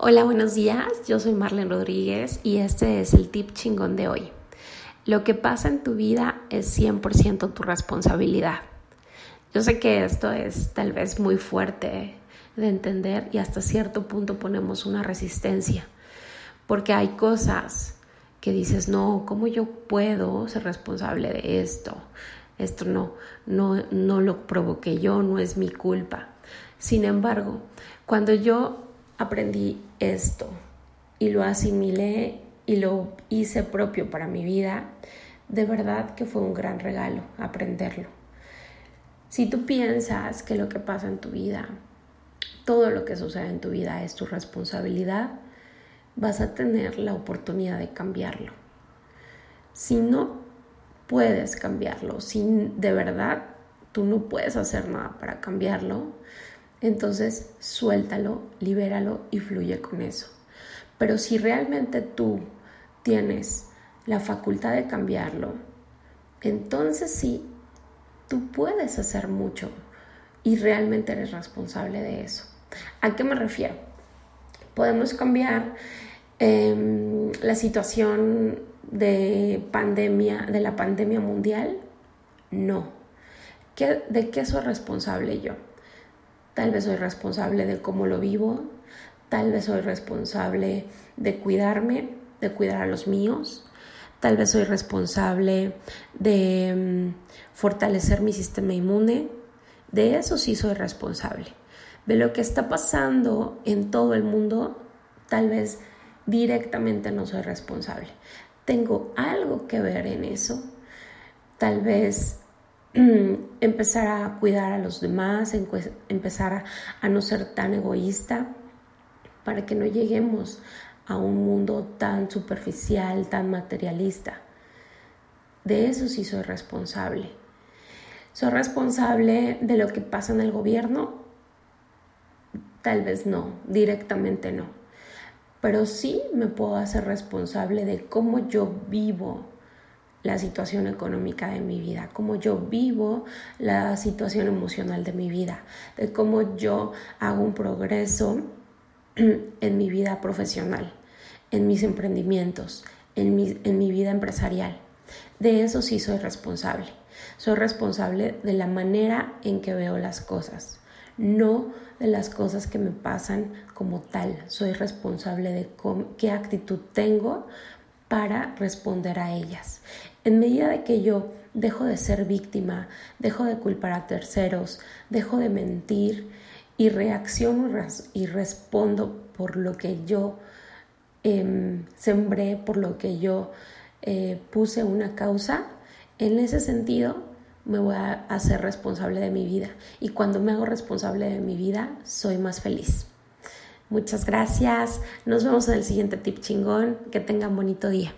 Hola, buenos días. Yo soy Marlene Rodríguez y este es el tip chingón de hoy. Lo que pasa en tu vida es 100% tu responsabilidad. Yo sé que esto es tal vez muy fuerte de entender y hasta cierto punto ponemos una resistencia, porque hay cosas que dices, no, ¿cómo yo puedo ser responsable de esto? Esto no, no, no lo provoqué yo, no es mi culpa. Sin embargo, cuando yo aprendí esto y lo asimilé y lo hice propio para mi vida, de verdad que fue un gran regalo aprenderlo. Si tú piensas que lo que pasa en tu vida, todo lo que sucede en tu vida es tu responsabilidad, vas a tener la oportunidad de cambiarlo. Si no puedes cambiarlo, si de verdad tú no puedes hacer nada para cambiarlo, entonces suéltalo, libéralo y fluye con eso. Pero si realmente tú tienes la facultad de cambiarlo, entonces sí, tú puedes hacer mucho y realmente eres responsable de eso. ¿A qué me refiero? Podemos cambiar em, la situación de pandemia, de la pandemia mundial. No. ¿De qué soy responsable yo? Tal vez soy responsable de cómo lo vivo, tal vez soy responsable de cuidarme, de cuidar a los míos, tal vez soy responsable de mm, fortalecer mi sistema inmune, de eso sí soy responsable. De lo que está pasando en todo el mundo, tal vez directamente no soy responsable. Tengo algo que ver en eso. Tal vez empezar a cuidar a los demás, empezar a, no ser tan egoísta, para que no lleguemos a un mundo tan superficial, tan materialista. De eso sí soy responsable. ¿Soy responsable de lo que pasa en el gobierno? Tal vez no, directamente no. Pero sí me puedo hacer responsable de cómo yo vivo la situación económica de mi vida, cómo yo vivo la situación emocional de mi vida, de cómo yo hago un progreso en mi vida profesional, en mis emprendimientos, en mi, en mi vida empresarial. De eso sí soy responsable. Soy responsable de la manera en que veo las cosas, no de las cosas que me pasan como tal. Soy responsable de qué actitud tengo para responder a ellas. En medida de que yo dejo de ser víctima, dejo de culpar a terceros, dejo de mentir y reacciono y respondo por lo que yo em, sembré, por lo que yo eh, puse una causa, en ese sentido me voy a hacer responsable de mi vida. Y cuando me hago responsable de mi vida, soy más feliz. Muchas gracias. Nos vemos en el siguiente tip chingón. Que tengan bonito día.